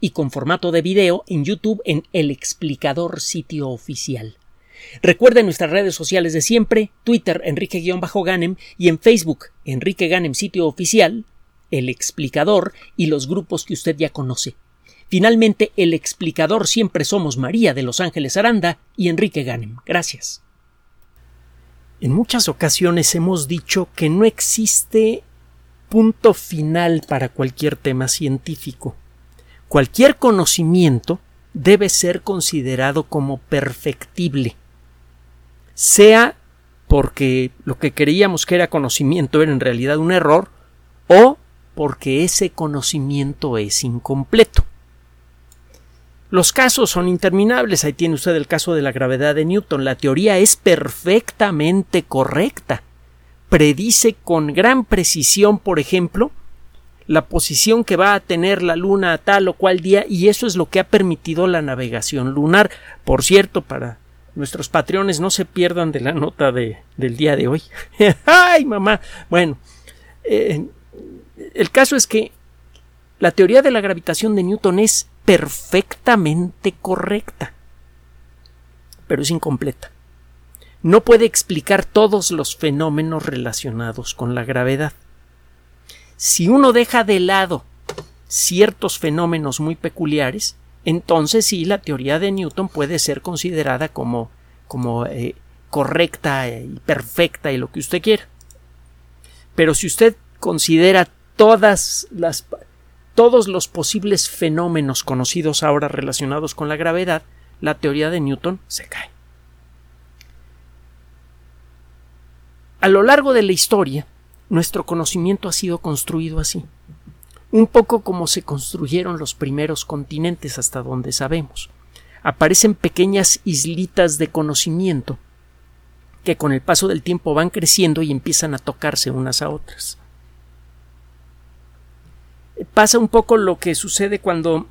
y con formato de video en YouTube en El Explicador sitio oficial. Recuerden nuestras redes sociales de siempre, Twitter Enrique-Ganem y en Facebook Enrique Ganem sitio oficial, El Explicador y los grupos que usted ya conoce. Finalmente, el explicador siempre somos María de Los Ángeles Aranda y Enrique Ganem. Gracias. En muchas ocasiones hemos dicho que no existe punto final para cualquier tema científico. Cualquier conocimiento debe ser considerado como perfectible, sea porque lo que creíamos que era conocimiento era en realidad un error, o porque ese conocimiento es incompleto. Los casos son interminables. Ahí tiene usted el caso de la gravedad de Newton. La teoría es perfectamente correcta. Predice con gran precisión, por ejemplo, la posición que va a tener la Luna a tal o cual día y eso es lo que ha permitido la navegación lunar. Por cierto, para nuestros patrones no se pierdan de la nota de, del día de hoy. ¡Ay, mamá! Bueno, eh, el caso es que la teoría de la gravitación de Newton es perfectamente correcta, pero es incompleta. No puede explicar todos los fenómenos relacionados con la gravedad. Si uno deja de lado ciertos fenómenos muy peculiares, entonces sí la teoría de Newton puede ser considerada como, como eh, correcta y perfecta y lo que usted quiera. Pero si usted considera todos los posibles fenómenos conocidos ahora relacionados con la gravedad, la teoría de Newton se cae. A lo largo de la historia, nuestro conocimiento ha sido construido así, un poco como se construyeron los primeros continentes hasta donde sabemos. Aparecen pequeñas islitas de conocimiento que con el paso del tiempo van creciendo y empiezan a tocarse unas a otras. Pasa un poco lo que sucede cuando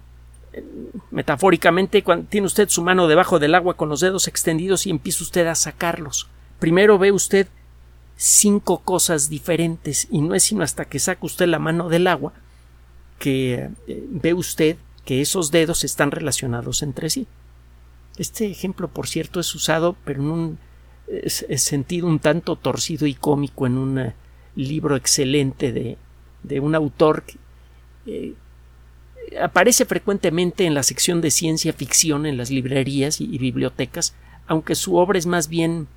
metafóricamente cuando tiene usted su mano debajo del agua con los dedos extendidos y empieza usted a sacarlos. Primero ve usted cinco cosas diferentes y no es sino hasta que saca usted la mano del agua que eh, ve usted que esos dedos están relacionados entre sí. Este ejemplo, por cierto, es usado, pero en un sentido un tanto torcido y cómico en un eh, libro excelente de, de un autor que eh, aparece frecuentemente en la sección de ciencia ficción en las librerías y bibliotecas, aunque su obra es más bien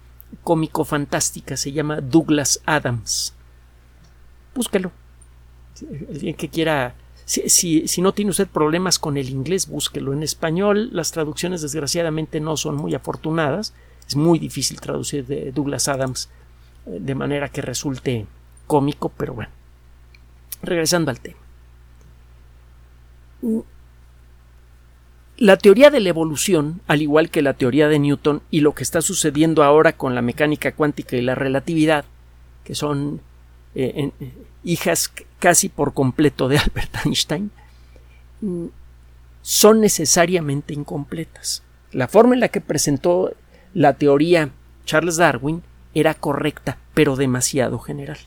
cómico fantástica, se llama Douglas Adams. Búsquelo. Alguien que quiera. Si, si, no tiene usted problemas con el inglés, búsquelo en español. Las traducciones, desgraciadamente, no son muy afortunadas. Es muy difícil traducir de Douglas Adams eh, de manera que resulte cómico, pero bueno. Regresando al tema. La teoría de la evolución, al igual que la teoría de Newton y lo que está sucediendo ahora con la mecánica cuántica y la relatividad, que son eh, eh, hijas casi por completo de Albert Einstein, mm, son necesariamente incompletas. La forma en la que presentó la teoría Charles Darwin era correcta, pero demasiado general.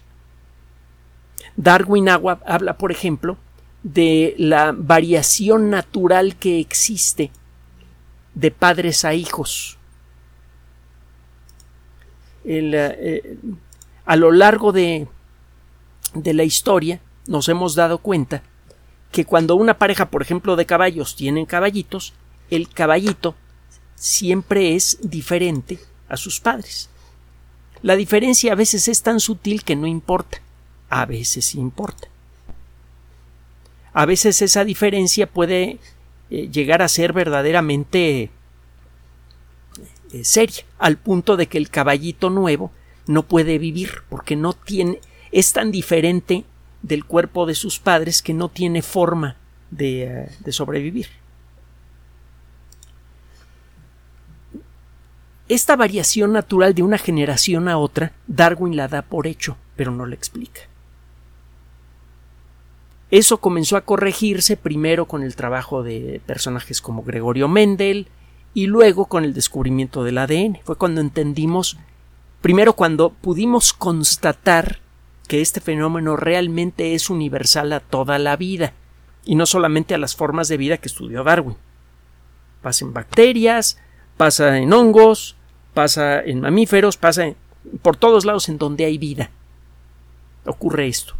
Darwin habla, por ejemplo, de la variación natural que existe de padres a hijos. Eh, a lo largo de, de la historia nos hemos dado cuenta que cuando una pareja, por ejemplo, de caballos tienen caballitos, el caballito siempre es diferente a sus padres. La diferencia a veces es tan sutil que no importa, a veces importa a veces esa diferencia puede eh, llegar a ser verdaderamente eh, seria, al punto de que el caballito nuevo no puede vivir porque no tiene es tan diferente del cuerpo de sus padres que no tiene forma de eh, sobrevivir. Esta variación natural de una generación a otra, Darwin la da por hecho, pero no la explica. Eso comenzó a corregirse primero con el trabajo de personajes como Gregorio Mendel y luego con el descubrimiento del ADN. Fue cuando entendimos, primero cuando pudimos constatar que este fenómeno realmente es universal a toda la vida y no solamente a las formas de vida que estudió Darwin. Pasa en bacterias, pasa en hongos, pasa en mamíferos, pasa por todos lados en donde hay vida. Ocurre esto.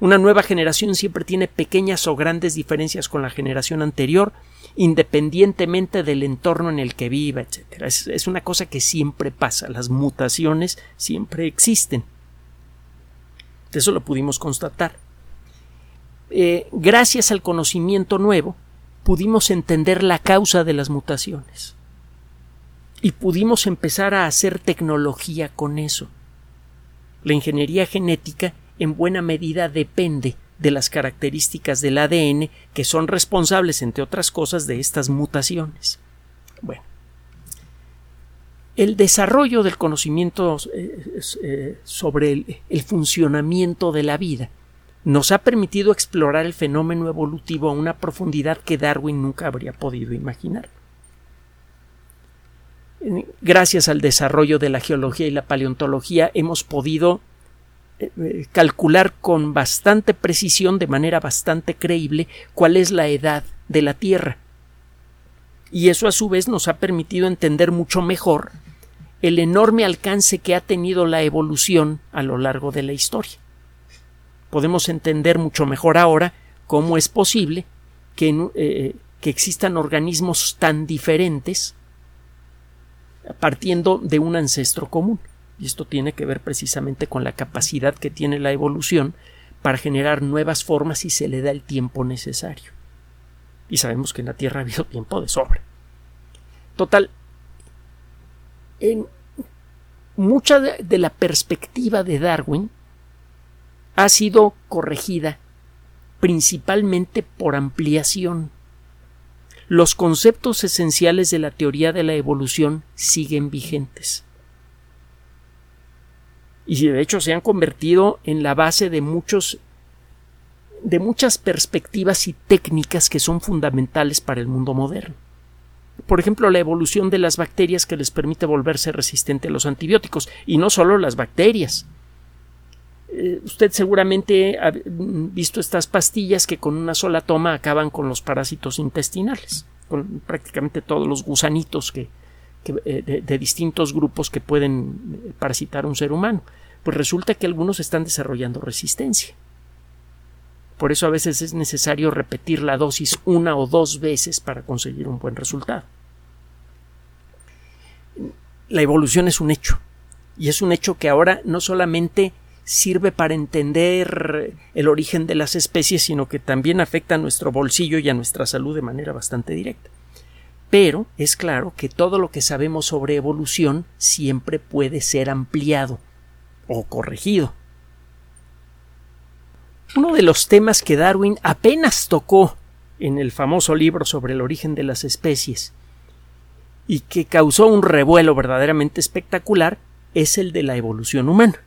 Una nueva generación siempre tiene pequeñas o grandes diferencias con la generación anterior, independientemente del entorno en el que viva, etc. Es, una cosa que siempre pasa. Las mutaciones siempre existen. Eso lo pudimos constatar. Eh, gracias al conocimiento nuevo, pudimos entender la causa de las mutaciones y pudimos empezar a hacer tecnología con eso. La ingeniería genética en buena medida depende de las características del ADN que son responsables, entre otras cosas, de estas mutaciones. Bueno, el desarrollo del conocimiento eh, eh, sobre el, el funcionamiento de la vida nos ha permitido explorar el fenómeno evolutivo a una profundidad que Darwin nunca habría podido imaginar gracias al desarrollo de la geología y la paleontología hemos podido calcular con bastante precisión, de manera bastante creíble, cuál es la edad de la Tierra. Y eso a su vez nos ha permitido entender mucho mejor el enorme alcance que ha tenido la evolución a lo largo de la historia. Podemos entender mucho mejor ahora cómo es posible que, eh, que existan organismos tan diferentes partiendo de un ancestro común. Y esto tiene que ver precisamente con la capacidad que tiene la evolución para generar nuevas formas si se le da el tiempo necesario. Y sabemos que en la Tierra ha habido tiempo de sobra. Total, en mucha de la perspectiva de Darwin ha sido corregida principalmente por ampliación los conceptos esenciales de la teoría de la evolución siguen vigentes. Y de hecho se han convertido en la base de muchos de muchas perspectivas y técnicas que son fundamentales para el mundo moderno. Por ejemplo, la evolución de las bacterias que les permite volverse resistente a los antibióticos, y no solo las bacterias. Eh, usted seguramente ha visto estas pastillas que con una sola toma acaban con los parásitos intestinales, con prácticamente todos los gusanitos que, eh, de, distintos grupos que pueden eh, parasitar un ser humano. Pues resulta que algunos están desarrollando resistencia. Por eso a veces es necesario repetir la dosis una o dos veces para conseguir un buen resultado. La evolución es un hecho. Y es un hecho que ahora no solamente sirve para entender el origen de las especies, sino que también afecta a nuestro bolsillo y a nuestra salud de manera bastante directa. Pero es claro que todo lo que sabemos sobre evolución siempre puede ser ampliado o corregido. Uno de los temas que Darwin apenas tocó en el famoso libro sobre el origen de las especies y que causó un revuelo verdaderamente espectacular es el de la evolución humana.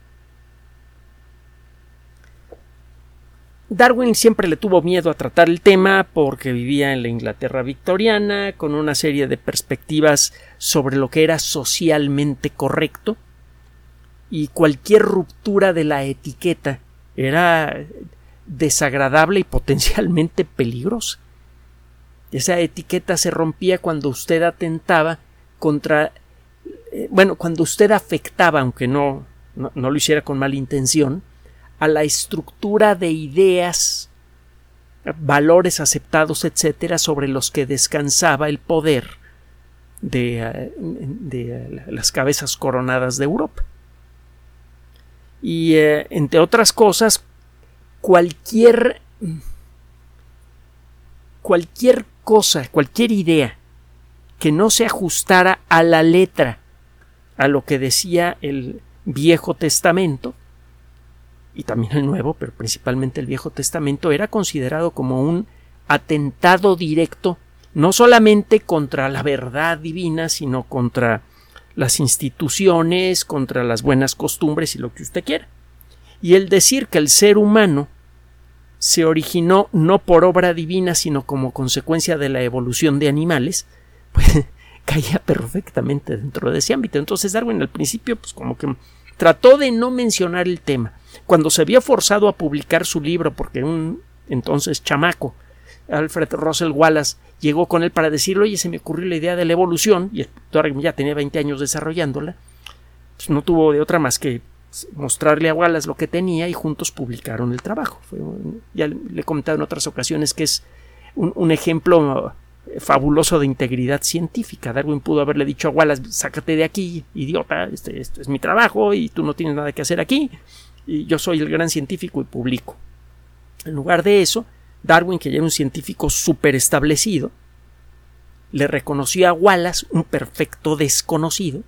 Darwin siempre le tuvo miedo a tratar el tema porque vivía en la Inglaterra victoriana, con una serie de perspectivas sobre lo que era socialmente correcto, y cualquier ruptura de la etiqueta era desagradable y potencialmente peligrosa. Esa etiqueta se rompía cuando usted atentaba contra eh, bueno, cuando usted afectaba, aunque no, no, no lo hiciera con mala intención, a la estructura de ideas, valores aceptados, etcétera, sobre los que descansaba el poder de, eh, de las cabezas coronadas de Europa. Y eh, entre otras cosas, cualquier cualquier cosa, cualquier idea que no se ajustara a la letra a lo que decía el Viejo Testamento, y también el Nuevo, pero principalmente el Viejo Testamento, era considerado como un atentado directo no solamente contra la verdad divina, sino contra las instituciones, contra las buenas costumbres y lo que usted quiera. Y el decir que el ser humano se originó no por obra divina, sino como consecuencia de la evolución de animales, pues caía perfectamente dentro de ese ámbito. Entonces Darwin al principio, pues como que trató de no mencionar el tema. Cuando se había forzado a publicar su libro, porque un entonces chamaco, Alfred Russell Wallace, llegó con él para decirle, oye, se me ocurrió la idea de la evolución, y Darwin ya tenía 20 años desarrollándola, pues no tuvo de otra más que mostrarle a Wallace lo que tenía y juntos publicaron el trabajo. ya le he comentado en otras ocasiones que es un, ejemplo eh, fabuloso de integridad científica. Darwin pudo haberle dicho a Wallace, sácate de aquí, idiota, este, este, es mi trabajo y tú no tienes nada que hacer aquí, yo soy el gran científico y publico. En lugar de eso, Darwin, que ya era un científico súper establecido, le reconoció a Wallace, un perfecto desconocido,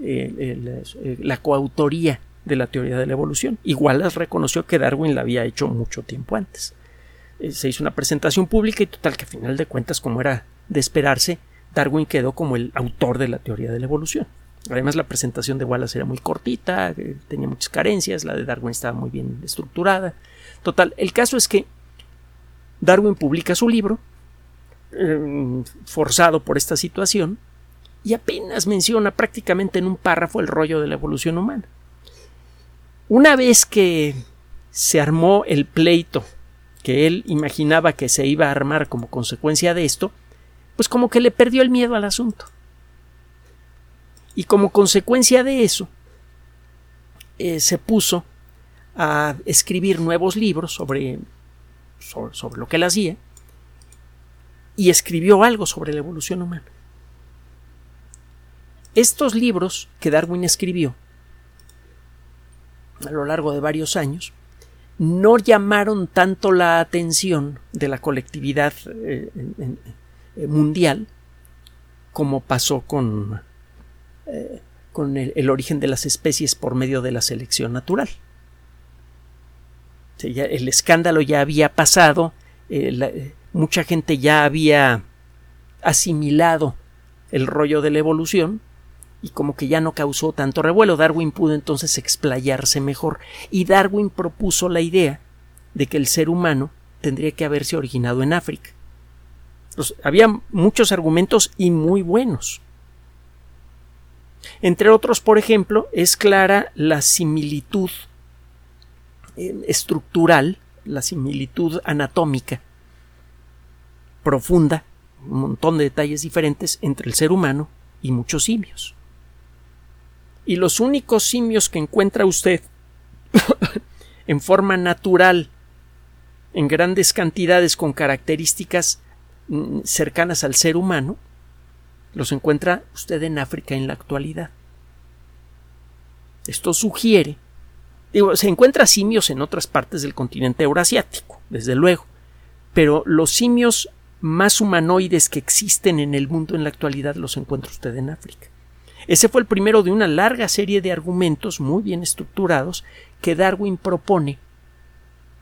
eh, eh, la coautoría de la teoría de la evolución. Y Wallace reconoció que Darwin la había hecho mucho tiempo antes. Eh, se hizo una presentación pública y total que a final de cuentas, como era de esperarse, Darwin quedó como el autor de la teoría de la evolución. Además, la presentación de Wallace era muy cortita, tenía muchas carencias, la de Darwin estaba muy bien estructurada. Total, el caso es que Darwin publica su libro, forzado por esta situación, y apenas menciona prácticamente en un párrafo el rollo de la evolución humana. Una vez que se armó el pleito que él imaginaba que se iba a armar como consecuencia de esto, pues como que le perdió el miedo al asunto. Y como consecuencia de eso, eh, se puso a escribir nuevos libros sobre, sobre lo que él hacía y escribió algo sobre la evolución humana. Estos libros que Darwin escribió a lo largo de varios años no llamaron tanto la atención de la colectividad eh, eh, mundial como pasó con, eh, con el, origen de las especies por medio de la selección natural. el escándalo ya había pasado, mucha gente ya había asimilado el rollo de la evolución y como que ya no causó tanto revuelo. Darwin pudo entonces explayarse mejor y Darwin propuso la idea de que el ser humano tendría que haberse originado en África. había muchos argumentos y muy buenos. Entre otros, por ejemplo, es clara la similitud eh, estructural, la similitud anatómica profunda, un montón de detalles diferentes entre el ser humano y muchos simios. Y los únicos simios que encuentra usted en forma natural, en grandes cantidades con características mm, cercanas al ser humano, los encuentra usted en África en la actualidad. Esto sugiere, digo, se encuentra simios en otras partes del continente eurasiático, desde luego, pero los simios más humanoides que existen en el mundo en la actualidad los encuentra usted en África. Ese fue el primero de una larga serie de argumentos muy bien estructurados que Darwin propone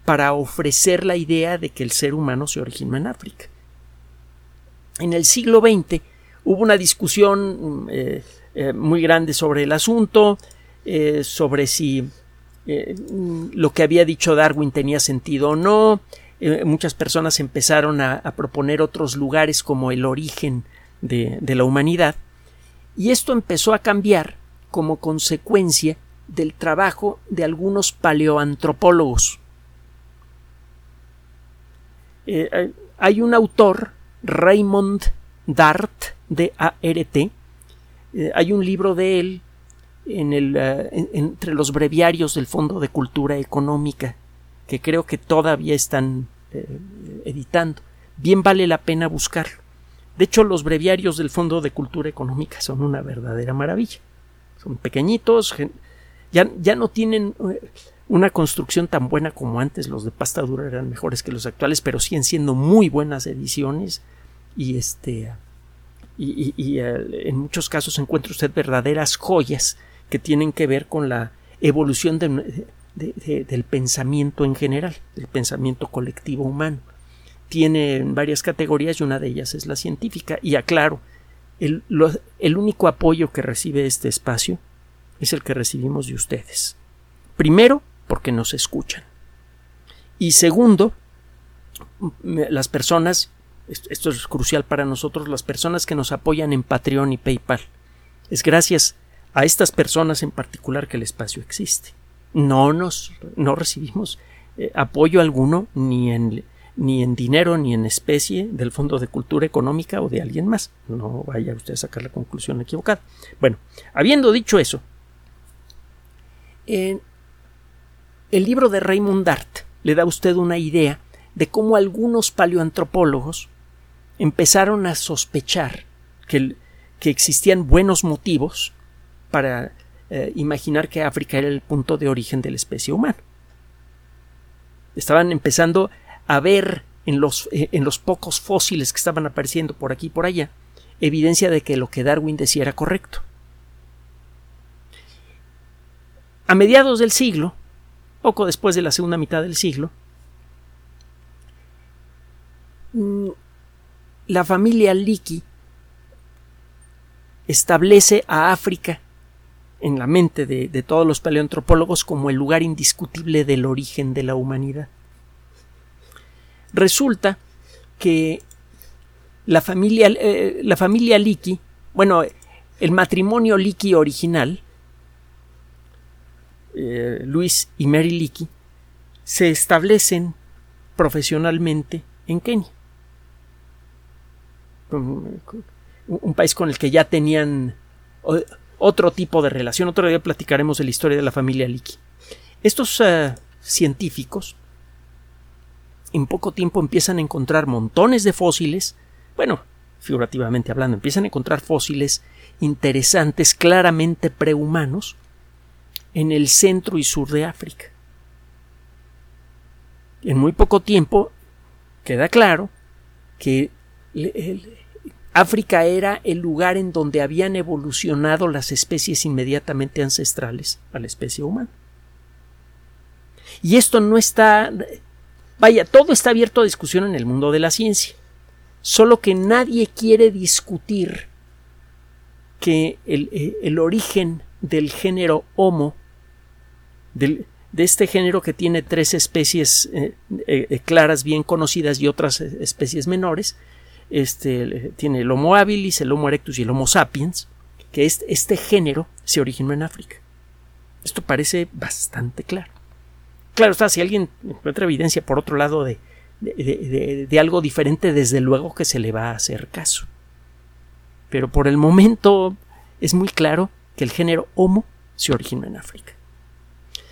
para ofrecer la idea de que el ser humano se originó en África. En el siglo XX hubo una discusión eh, eh, muy grande sobre el asunto, eh, sobre si lo que había dicho Darwin tenía sentido o no. muchas personas empezaron a, proponer otros lugares como el origen de la humanidad y esto empezó a cambiar como consecuencia del trabajo de algunos paleoantropólogos. Hay un autor, Raymond Dart, de ART, eh, hay un libro de él en el, eh, entre los breviarios del Fondo de Cultura Económica, que creo que todavía están editando. Bien vale la pena buscarlo. De hecho, los breviarios del Fondo de Cultura Económica son una verdadera maravilla. Son pequeñitos, ya, ya no tienen eh, una construcción tan buena como antes. Los de pasta dura eran mejores que los actuales, pero siguen siendo muy buenas ediciones. Y este. Y, eh, en muchos casos encuentra usted verdaderas joyas que tienen que ver con la evolución del pensamiento en general, del pensamiento colectivo humano tiene varias categorías y una de ellas es la científica. Y aclaro, el, el único apoyo que recibe este espacio es el que recibimos de ustedes. Primero, porque nos escuchan. Y segundo, las personas, esto es crucial para nosotros, las personas que nos apoyan en Patreon y PayPal. Es gracias a estas personas en particular que el espacio existe. No nos, no recibimos eh, apoyo alguno ni en, ni en dinero ni en especie del Fondo de Cultura Económica o de alguien más. No vaya usted a sacar la conclusión equivocada. Bueno, habiendo dicho eso, el libro de Raymond Dart le da a usted una idea de cómo algunos paleoantropólogos empezaron a sospechar que, que existían buenos motivos para eh, imaginar que África era el punto de origen de la especie humana. Estaban empezando a ver en los, eh, en los pocos fósiles que estaban apareciendo por aquí y por allá evidencia de que lo que Darwin decía era correcto. A mediados del siglo, poco después de la segunda mitad del siglo, mm, la familia Leakey establece a África en la mente de, todos los paleoantropólogos como el lugar indiscutible del origen de la humanidad. Resulta que la familia, eh, la familia bueno, el matrimonio Leakey original, eh, Luis y Mary Leakey, se establecen profesionalmente en Kenia. Un, país con el que ya tenían otro tipo de relación. Otro día platicaremos de la historia de la familia Leakey. Estos eh, científicos en poco tiempo empiezan a encontrar montones de fósiles, bueno, figurativamente hablando, empiezan a encontrar fósiles interesantes, claramente prehumanos, en el centro y sur de África. En muy poco tiempo queda claro que África era el lugar en donde habían evolucionado las especies inmediatamente ancestrales a la especie humana. Y esto no está. Vaya, todo está abierto a discusión en el mundo de la ciencia. Solo que nadie quiere discutir que el, eh, origen del género Homo de este género que tiene tres especies eh, eh, claras bien conocidas y otras especies menores. Este, tiene el Homo habilis, el Homo erectus y el Homo sapiens, que este, este género se originó en África. Esto parece bastante claro. Claro está, si alguien encuentra evidencia por otro lado de, de, algo diferente, desde luego que se le va a hacer caso. Pero por el momento es muy claro que el género Homo se originó en África.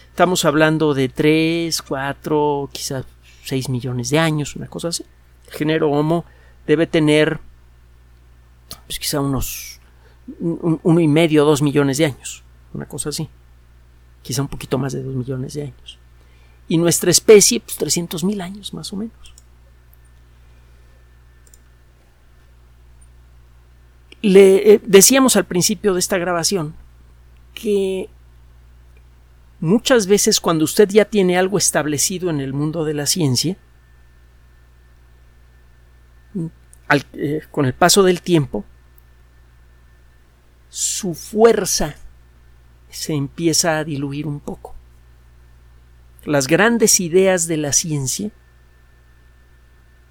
Estamos hablando de 3, 4, quizás 6 millones de años, una cosa así. El género Homo debe tener pues quizá unos uno y medio, dos millones de años, una cosa así. Quizá un poquito más de dos millones de años. Y nuestra especie, pues 300 mil años más o menos. Le eh, decíamos al principio de esta grabación que muchas veces cuando usted ya tiene algo establecido en el mundo de la ciencia, eh, con el paso del tiempo, su fuerza se empieza a diluir un poco. Las grandes ideas de la ciencia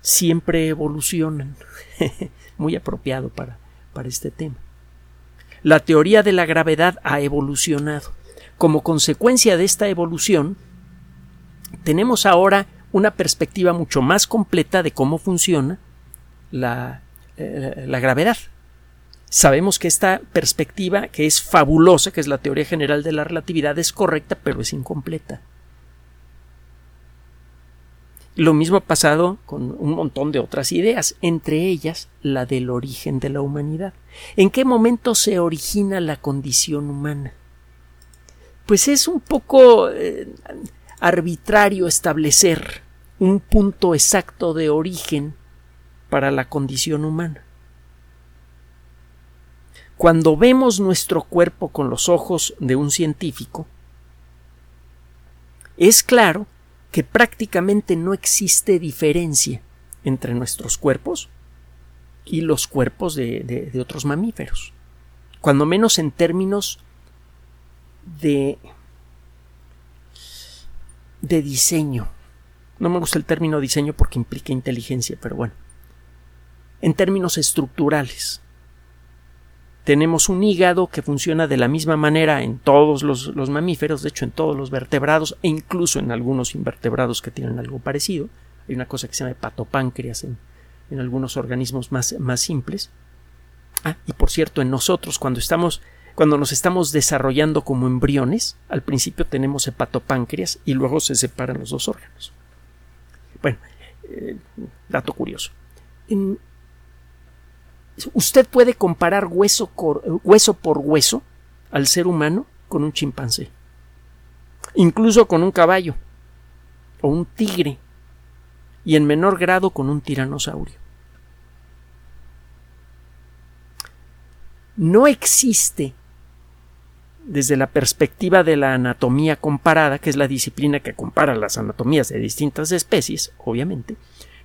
siempre evolucionan. Muy apropiado para, para este tema. La teoría de la gravedad ha evolucionado. Como consecuencia de esta evolución, tenemos ahora una perspectiva mucho más completa de cómo funciona la, eh, la gravedad. Sabemos que esta perspectiva, que es fabulosa, que es la teoría general de la relatividad, es correcta, pero es incompleta. Lo mismo ha pasado con un montón de otras ideas, entre ellas la del origen de la humanidad. ¿En qué momento se origina la condición humana? pues es un poco eh, arbitrario establecer un punto exacto de origen para la condición humana. Cuando vemos nuestro cuerpo con los ojos de un científico, es claro que prácticamente no existe diferencia entre nuestros cuerpos y los cuerpos de, otros mamíferos. Cuando menos en términos de, de diseño. No me gusta el término diseño porque implica inteligencia, pero bueno. En términos estructurales. Tenemos un hígado que funciona de la misma manera en todos los, mamíferos, de hecho en todos los vertebrados e incluso en algunos invertebrados que tienen algo parecido. Hay una cosa que se llama hepatopáncreas en, algunos organismos más, más simples. Ah, y por cierto, en nosotros, cuando estamos, cuando nos estamos desarrollando como embriones, al principio tenemos hepatopáncreas y luego se separan los dos órganos. Bueno, eh, dato curioso. Usted puede comparar hueso, hueso por hueso al ser humano con un chimpancé, incluso con un caballo o un tigre y en menor grado con un tiranosaurio. No existe, desde la perspectiva de la anatomía comparada, que es la disciplina que compara las anatomías de distintas especies, obviamente,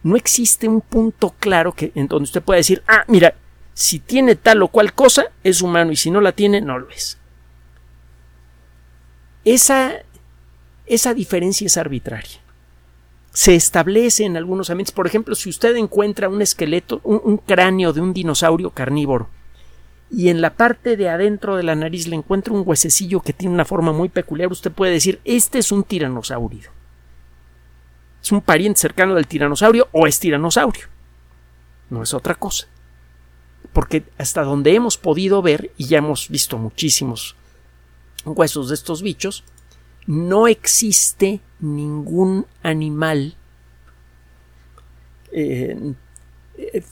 no existe un punto claro que, en donde usted pueda decir, ah, mira, si tiene tal o cual cosa, es humano y si no la tiene, no lo es. Esa, esa diferencia es arbitraria se establece en algunos ambientes. Por ejemplo, si usted encuentra un esqueleto, un, cráneo de un dinosaurio carnívoro, y en la parte de adentro de la nariz le encuentra un huesecillo que tiene una forma muy peculiar, usted puede decir, este es un tiranosaurio. Es un pariente cercano del tiranosaurio o es tiranosaurio. No es otra cosa. Porque hasta donde hemos podido ver, y ya hemos visto muchísimos huesos de estos bichos, no existe ningún animal eh,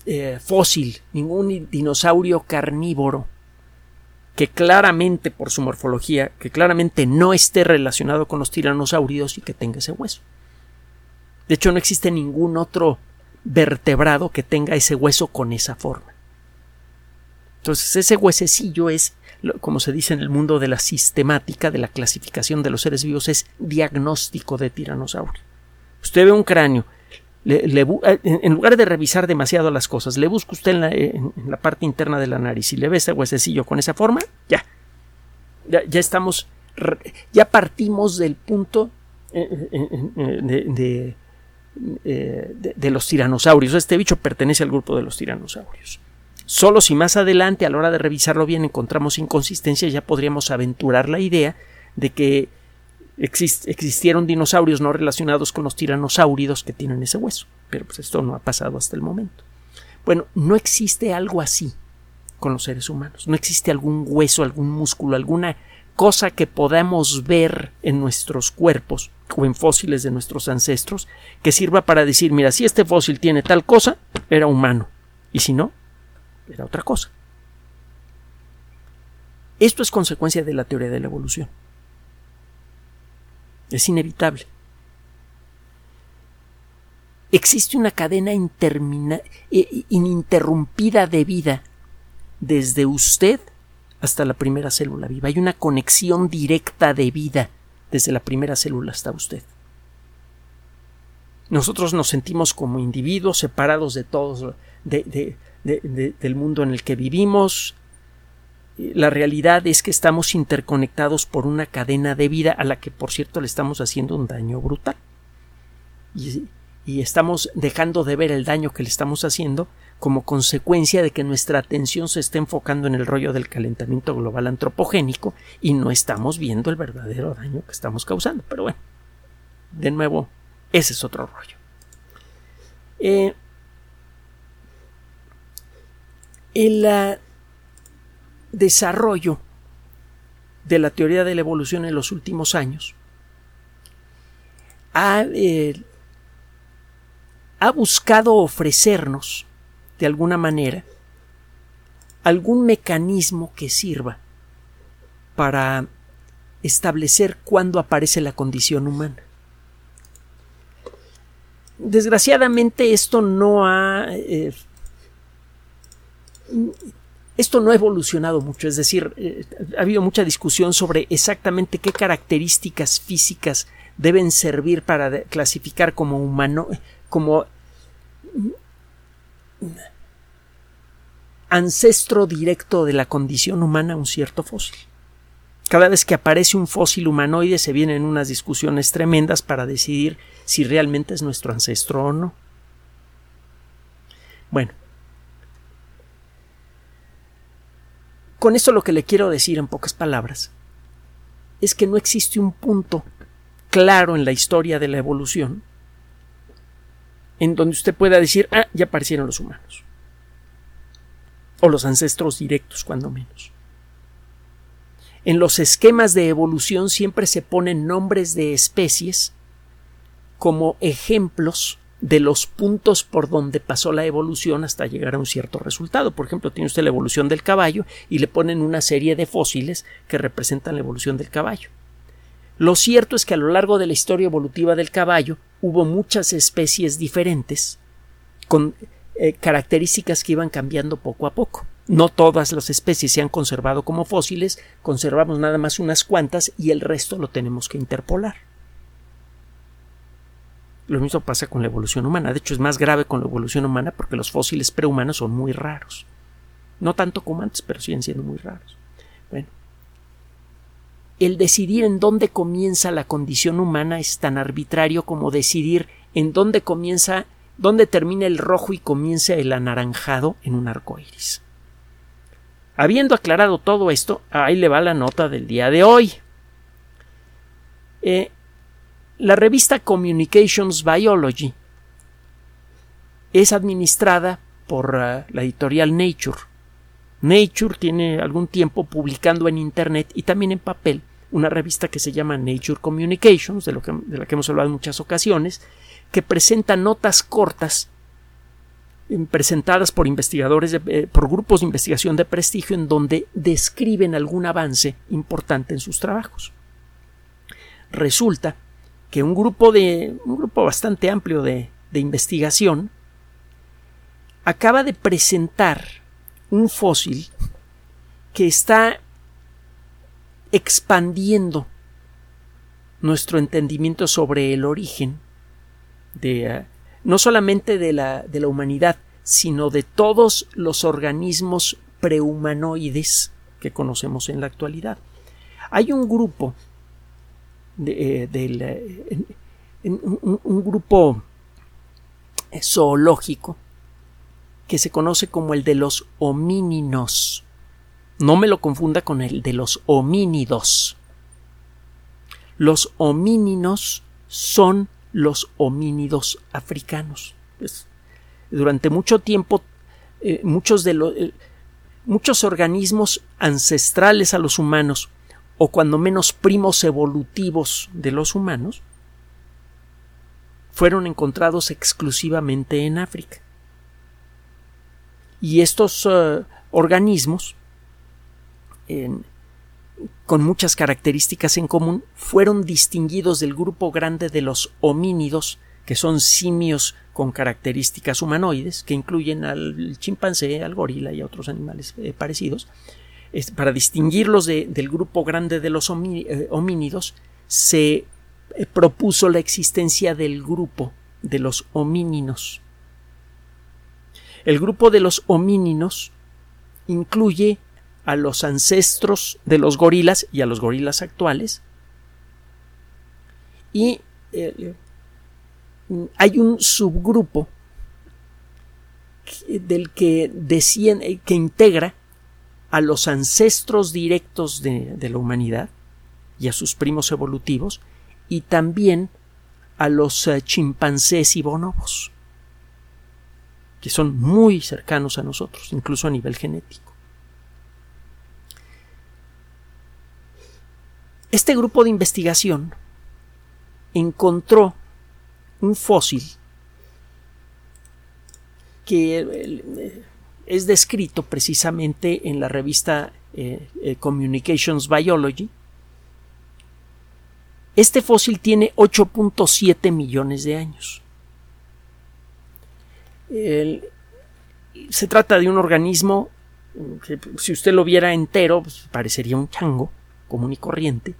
eh, fósil, ningún dinosaurio carnívoro que claramente por su morfología, que claramente no esté relacionado con los tiranosaurios y que tenga ese hueso. De hecho, no existe ningún otro vertebrado que tenga ese hueso con esa forma. Entonces, ese huesecillo es como se dice en el mundo de la sistemática, de la clasificación de los seres vivos, es diagnóstico de tiranosaurio. Usted ve un cráneo, eh, en lugar de revisar demasiado las cosas, le busca usted en la, parte interna de la nariz y le ve ese huesecillo con esa forma, ya. Ya, estamos, ya partimos del punto eh, eh, de, de los tiranosaurios. Este bicho pertenece al grupo de los tiranosaurios. Solo si más adelante, a la hora de revisarlo bien, encontramos inconsistencias, ya podríamos aventurar la idea de que existieron dinosaurios no relacionados con los tiranosáuridos que tienen ese hueso. Pero pues esto no ha pasado hasta el momento. Bueno, no existe algo así con los seres humanos. No existe algún hueso, algún músculo, alguna cosa que podamos ver en nuestros cuerpos o en fósiles de nuestros ancestros que sirva para decir, mira, si este fósil tiene tal cosa, era humano. Y si no, era otra cosa. Esto es consecuencia de la teoría de la evolución. Es inevitable. Existe una cadena ininterrumpida de vida desde usted hasta la primera célula viva. Hay una conexión directa de vida desde la primera célula hasta usted. Nosotros nos sentimos como individuos separados de todos, de, del mundo en el que vivimos. La realidad es que estamos interconectados por una cadena de vida a la que, por cierto, le estamos haciendo un daño brutal. Y, estamos dejando de ver el daño que le estamos haciendo como consecuencia de que nuestra atención se está enfocando en el rollo del calentamiento global antropogénico y no estamos viendo el verdadero daño que estamos causando. Pero bueno, de nuevo, ese es otro rollo. Eh, el desarrollo de la teoría de la evolución en los últimos años ha, eh, ha buscado ofrecernos, de alguna manera, algún mecanismo que sirva para establecer cuándo aparece la condición humana. Desgraciadamente esto no ha eh, esto no ha evolucionado mucho, es decir, eh, ha habido mucha discusión sobre exactamente qué características físicas deben servir para clasificar como humano, como ancestro directo de la condición humana un cierto fósil. Cada vez que aparece un fósil humanoide se vienen unas discusiones tremendas para decidir si realmente es nuestro ancestro o no. Bueno, con esto lo que le quiero decir en pocas palabras es que no existe un punto claro en la historia de la evolución en donde usted pueda decir, ah, ya aparecieron los humanos. O los ancestros directos, cuando menos. En los esquemas de evolución siempre se ponen nombres de especies como ejemplos de los puntos por donde pasó la evolución hasta llegar a un cierto resultado. Por ejemplo, tiene usted la evolución del caballo y le ponen una serie de fósiles que representan la evolución del caballo. Lo cierto es que a lo largo de la historia evolutiva del caballo hubo muchas especies diferentes con eh, características que iban cambiando poco a poco. No todas las especies se han conservado como fósiles, conservamos nada más unas cuantas y el resto lo tenemos que interpolar. Lo mismo pasa con la evolución humana. De hecho, es más grave con la evolución humana porque los fósiles prehumanos son muy raros. No tanto como antes, pero siguen siendo muy raros. Bueno, el decidir en dónde comienza la condición humana es tan arbitrario como decidir en dónde comienza, dónde termina el rojo y comienza el anaranjado en un arco iris. Habiendo aclarado todo esto, ahí le va la nota del día de hoy. Eh, la revista Communications Biology es administrada por uh, la editorial Nature. Nature tiene algún tiempo publicando en Internet y también en papel una revista que se llama Nature Communications, de, de la que hemos hablado en muchas ocasiones, que presenta notas cortas presentadas por investigadores, eh, por grupos de investigación de prestigio en donde describen algún avance importante en sus trabajos. Resulta que un grupo de un grupo bastante amplio de, de investigación acaba de presentar un fósil que está expandiendo nuestro entendimiento sobre el origen de, eh, no solamente de la, de la humanidad, sino de todos los organismos prehumanoides que conocemos en la actualidad. Hay un grupo de, eh, un, grupo zoológico que se conoce como el de los homíninos. No me lo confunda con el de los homínidos. Los homíninos son los homínidos africanos. durante mucho tiempo, eh, muchos de los eh, muchos organismos ancestrales a los humanos, o cuando menos primos evolutivos de los humanos, fueron encontrados exclusivamente en África. Y estos eh, organismos con muchas características en común, fueron distinguidos del grupo grande de los homínidos, que son simios con características humanoides, que incluyen al chimpancé, al gorila y a otros animales eh, parecidos. Para distinguirlos del grupo grande de los eh, homínidos, se eh, propuso la existencia del grupo de los homíninos. El grupo de los homíninos incluye a los ancestros de los gorilas y a los gorilas actuales. Y eh, hay un subgrupo del que, que integra a los ancestros directos de, la humanidad y a sus primos evolutivos y también a los eh, chimpancés y bonobos, que son muy cercanos a nosotros, incluso a nivel genético. Este grupo de investigación encontró un fósil que eh, es descrito precisamente en la revista eh, eh, Communications Biology. Este fósil tiene 8.7 millones de años. se trata de un organismo si usted lo viera entero pues, parecería un chango común y corriente,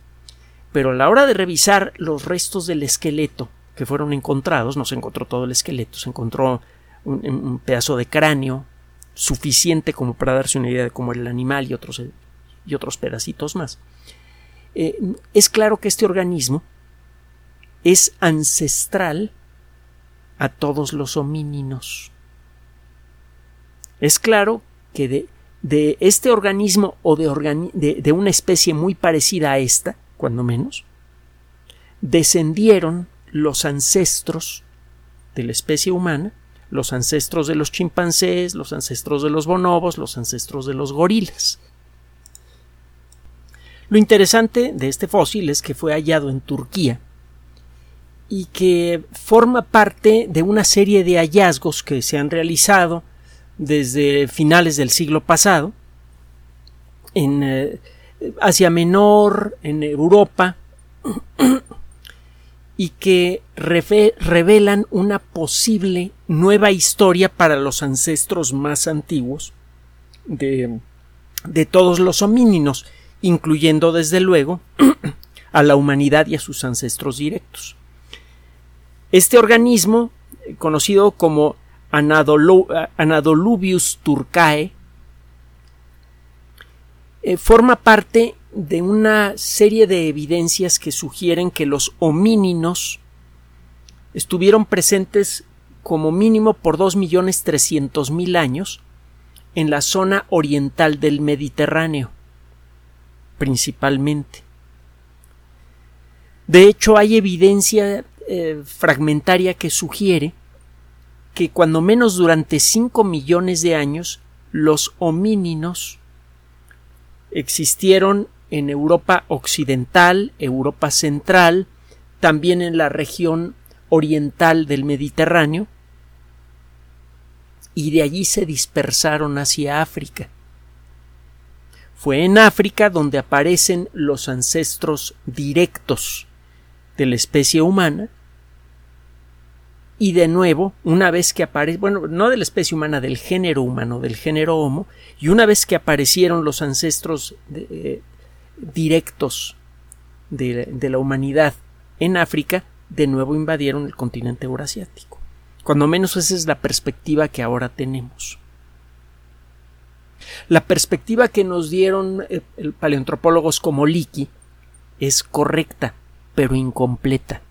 pero a la hora de revisar los restos del esqueleto que fueron encontrados, no se encontró todo el esqueleto, se encontró un, pedazo de cráneo suficiente como para darse una idea de cómo era el animal y otros, y otros pedacitos más. Eh, es claro que este organismo es ancestral a todos los homíninos. Es claro que de, de este organismo o de, de, una especie muy parecida a esta, cuando menos, descendieron los ancestros de la especie humana, los ancestros de los chimpancés, los ancestros de los bonobos, los ancestros de los gorilas. Lo interesante de este fósil es que fue hallado en Turquía y que forma parte de una serie de hallazgos que se han realizado desde finales del siglo pasado en eh, Asia Menor, en Europa, y que revelan una posible nueva historia para los ancestros más antiguos de, de todos los homíninos incluyendo desde luego a la humanidad y a sus ancestros directos. Este organismo, conocido como Anadolubius turcae, eh, forma parte de una serie de evidencias que sugieren que los homíninos estuvieron presentes como mínimo por dos millones trescientos mil años en la zona oriental del Mediterráneo principalmente. De hecho, hay evidencia eh, fragmentaria que sugiere que cuando menos durante 5 millones de años los homíninos existieron en Europa occidental, Europa central, también en la región oriental del Mediterráneo, y de allí se dispersaron hacia África. Fue en África donde aparecen los ancestros directos de la especie humana y de nuevo, una vez que aparece, bueno, no de la especie humana, del género humano, del género Homo, y una vez que aparecieron los ancestros eh, directos de, la humanidad en África, de nuevo invadieron el continente eurasiático. Cuando menos esa es la perspectiva que ahora tenemos. La perspectiva que nos dieron eh, el paleontropólogos como Leakey es correcta, pero incompleta.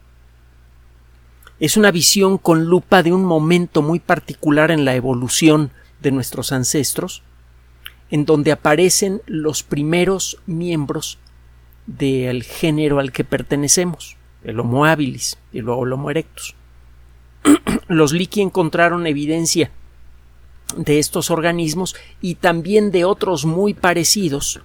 Es una visión con lupa de un momento muy particular en la evolución de nuestros ancestros, en donde aparecen los primeros miembros del género al que pertenecemos, el Homo habilis y luego el Homo erectus. Los Leakey encontraron evidencia de estos organismos y también de otros muy parecidos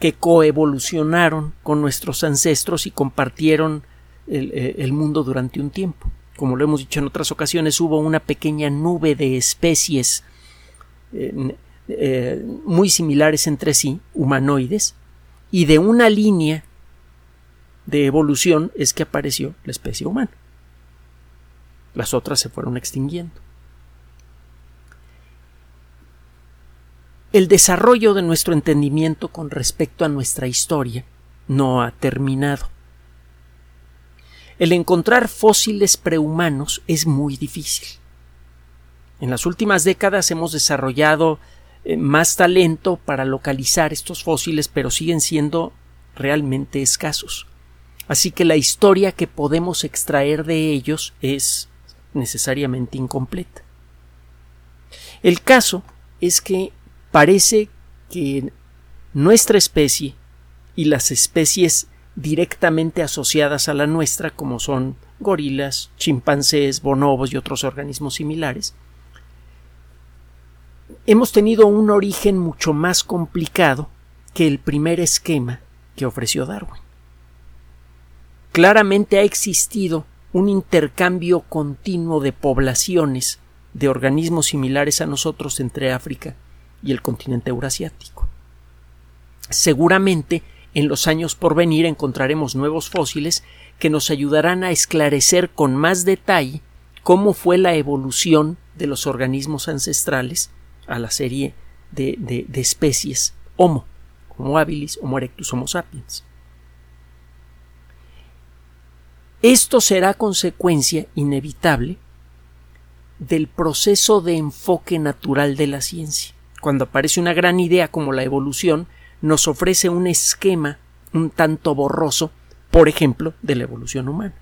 que coevolucionaron con nuestros ancestros y compartieron el, eh, mundo durante un tiempo. Como lo hemos dicho en otras ocasiones, hubo una pequeña nube de especies eh, muy similares entre sí, humanoides, y de una línea de evolución es que apareció la especie humana. Las otras se fueron extinguiendo. El desarrollo de nuestro entendimiento con respecto a nuestra historia no ha terminado. El encontrar fósiles prehumanos es muy difícil. En las últimas décadas hemos desarrollado más talento para localizar estos fósiles, pero siguen siendo realmente escasos. Así que la historia que podemos extraer de ellos es necesariamente incompleta. El caso es que parece que nuestra especie y las especies directamente asociadas a la nuestra, como son gorilas, chimpancés, bonobos y otros organismos similares, hemos tenido un origen mucho más complicado que el primer esquema que ofreció Darwin. Claramente ha existido un intercambio continuo de poblaciones de organismos similares a nosotros entre África y el continente eurasiático. Seguramente en los años por venir encontraremos nuevos fósiles que nos ayudarán a esclarecer con más detalle cómo fue la evolución de los organismos ancestrales a la serie de, de especies Homo, Homo habilis, Homo erectus, Homo sapiens. Esto será consecuencia inevitable del proceso de enfoque natural de la ciencia. Cuando aparece una gran idea como la evolución, nos ofrece un esquema un tanto borroso, por ejemplo, de la evolución humana.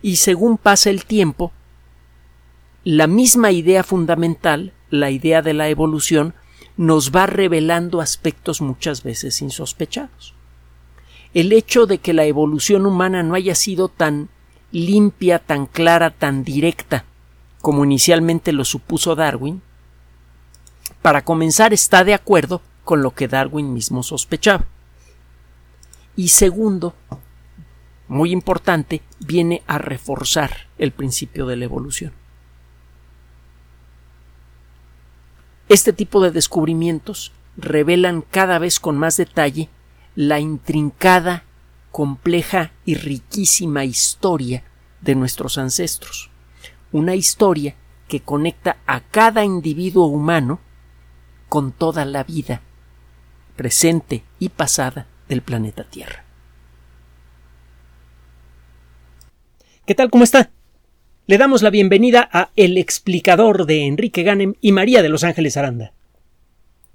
Y según pasa el tiempo, la misma idea fundamental, la idea de la evolución, nos va revelando aspectos muchas veces insospechados. El hecho de que la evolución humana no haya sido tan limpia, tan clara, tan directa como inicialmente lo supuso Darwin, para comenzar está de acuerdo con lo que Darwin mismo sospechaba. Y segundo, muy importante, viene a reforzar el principio de la evolución. Este tipo de descubrimientos revelan cada vez con más detalle la intrincada, compleja y riquísima historia de nuestros ancestros. Una historia que conecta a cada individuo humano con toda la vida, presente y pasada, del planeta Tierra. ¿Qué tal? ¿Cómo está? Le damos la bienvenida a El explicador de Enrique Ganem y María de Los Ángeles Aranda.